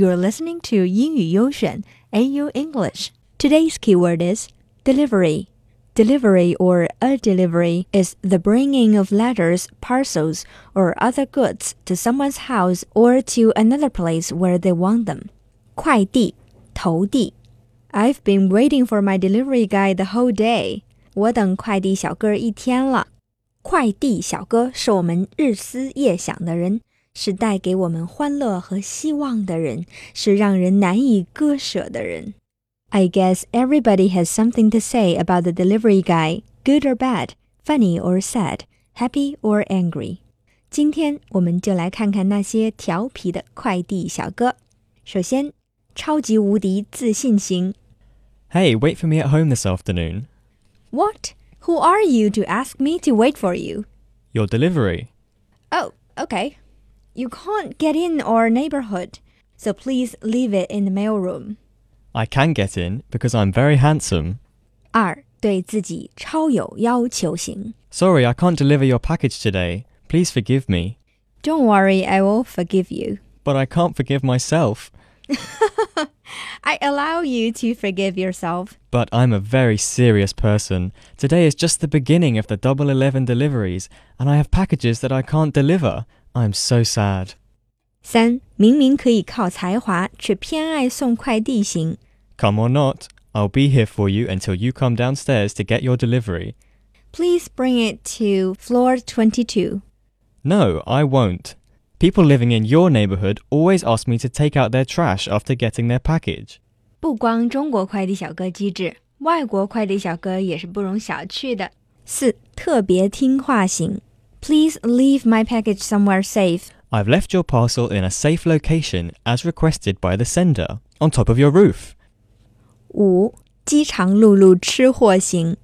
You're listening to 英语优选 AU English. Today's keyword is delivery. Delivery or a delivery is the bringing of letters, parcels, or other goods to someone's house or to another place where they want them. 快递,投递. I've been waiting for my delivery guy the whole day. 我等快递小哥一天了。快递小哥是我们日思夜想的人。 是带给我们欢乐和希望的人，是让人难以割舍的人。I guess everybody has something to say about the delivery guy, good or bad, funny or sad, happy or angry. 今天我们就来看看那些调皮的快递小哥。首先，超级无敌自信型。Hey, wait for me at home this afternoon. What? Who are you to ask me to wait for you? Your delivery. Oh, okay. You can't get in our neighborhood, so please leave it in the mailroom. I can get in because I'm very handsome. 二，对自己超有要求型。Sorry, I can't deliver your package today. Please forgive me. Don't worry, I will forgive you. But I can't forgive myself. I allow you to forgive yourself. But I'm a very serious person. Today is just the beginning of the Double Eleven deliveries, and I have packages that I can't deliver. I'm so sad. 三，明明可以靠才华，却偏爱送快递型。Come or not, I'll be here for you until you come downstairs to get your delivery. Please bring it to floor 22. No, I won't. People living in your neighborhood always ask me to take out their trash after getting their package. 不光中国快递小哥机智，外国快递小哥也是不容小觑的。四，特别听话型。 Please leave my package somewhere safe. I've left your parcel in a safe location as requested by the sender, on top of your roof. 五，饥肠辘辘吃货型。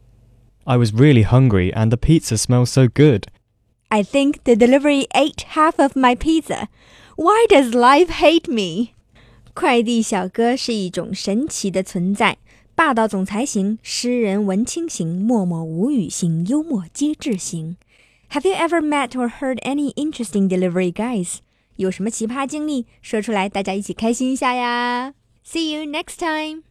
I was really hungry and the pizza smells so good. I think the delivery ate half of my pizza. Why does life hate me? 快递小哥是一种神奇的存在，霸道总裁型、诗人文青型、默默无语型、幽默机智型。 have you ever met or heard any interesting delivery guys? 有什么奇葩经历？说出来，大家一起开心一下呀！See you next time.